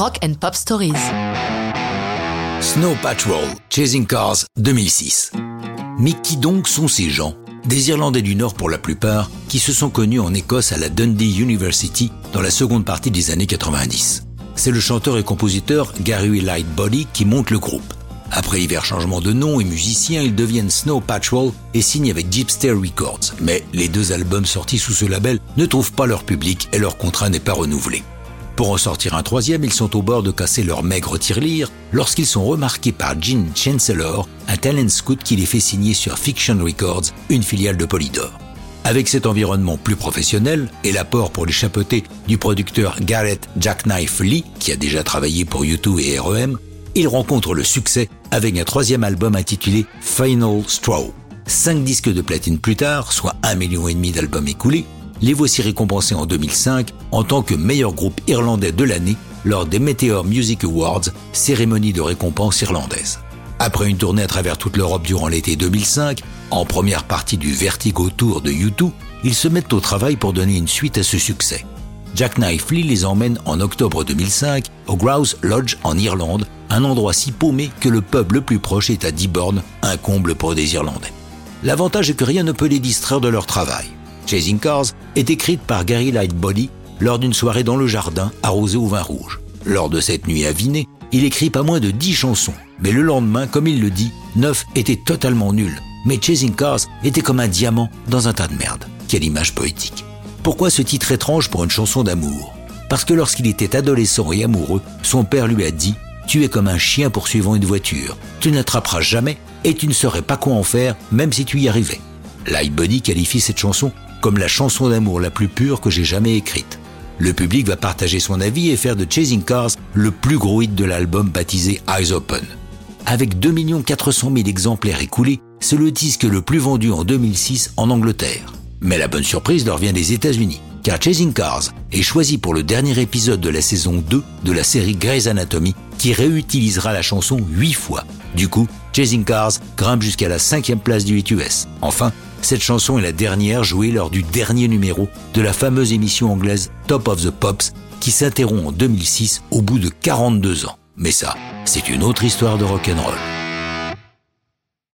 Rock and Pop Stories. Snow Patrol, Chasing Cars 2006. Mais qui donc sont ces gens? Des Irlandais du Nord pour la plupart, qui se sont connus en Écosse à la Dundee University dans la seconde partie des années 90. C'est le chanteur et compositeur Gary Lightbody qui monte le groupe. Après divers changements de nom et musiciens, ils deviennent Snow Patrol et signent avec Jeepster Records. Mais les deux albums sortis sous ce label ne trouvent pas leur public et leur contrat n'est pas renouvelé. Pour en sortir un troisième, ils sont au bord de casser leur maigre tirelire lorsqu'ils sont remarqués par Gene Chancellor, un talent scout qui les fait signer sur Fiction Records, une filiale de Polydor. Avec cet environnement plus professionnel et l'apport pour les chapeauter du producteur Garrett Jackknife Lee, qui a déjà travaillé pour U2 et REM, ils rencontrent le succès avec un troisième album intitulé Final Straw. Cinq disques de platine plus tard, soit un million et demi d'albums écoulés, les voici récompensés en 2005 en tant que meilleur groupe irlandais de l'année lors des Meteor Music Awards, cérémonie de récompense irlandaise. Après une tournée à travers toute l'Europe durant l'été 2005, en première partie du Vertigo Tour de U2, ils se mettent au travail pour donner une suite à ce succès. Jack Knife Lee les emmène en octobre 2005 au Grouse Lodge en Irlande, un endroit si paumé que le pub le plus proche est à Diborn, un comble pour des Irlandais. L'avantage est que rien ne peut les distraire de leur travail. Chasing Cars est écrite par Gary Lightbody lors d'une soirée dans le jardin arrosée au vin rouge. Lors de cette nuit avinée, il écrit pas moins de 10 chansons, mais le lendemain, comme il le dit, 9 étaient totalement nuls. Mais Chasing Cars était comme un diamant dans un tas de merde. Quelle image poétique. Pourquoi ce titre étrange pour une chanson d'amour? Parce que lorsqu'il était adolescent et amoureux, son père lui a dit Tu es comme un chien poursuivant une voiture. Tu n'attraperas jamais et tu ne saurais pas quoi en faire, même si tu y arrivais. Lightbody qualifie cette chanson comme la chanson d'amour la plus pure que j'ai jamais écrite. Le public va partager son avis et faire de Chasing Cars le plus gros hit de l'album baptisé Eyes Open. Avec 2 400 000 exemplaires écoulés, c'est le disque le plus vendu en 2006 en Angleterre. Mais la bonne surprise leur vient des États-Unis, car Chasing Cars est choisi pour le dernier épisode de la saison 2 de la série Grey's Anatomy, qui réutilisera la chanson 8 fois. Du coup, Chasing Cars grimpe jusqu'à la cinquième place du hit US. Enfin, cette chanson est la dernière jouée lors du dernier numéro de la fameuse émission anglaise Top of the Pops, qui s'interrompt en 2006 au bout de 42 ans. Mais ça, c'est une autre histoire de rock'n'roll.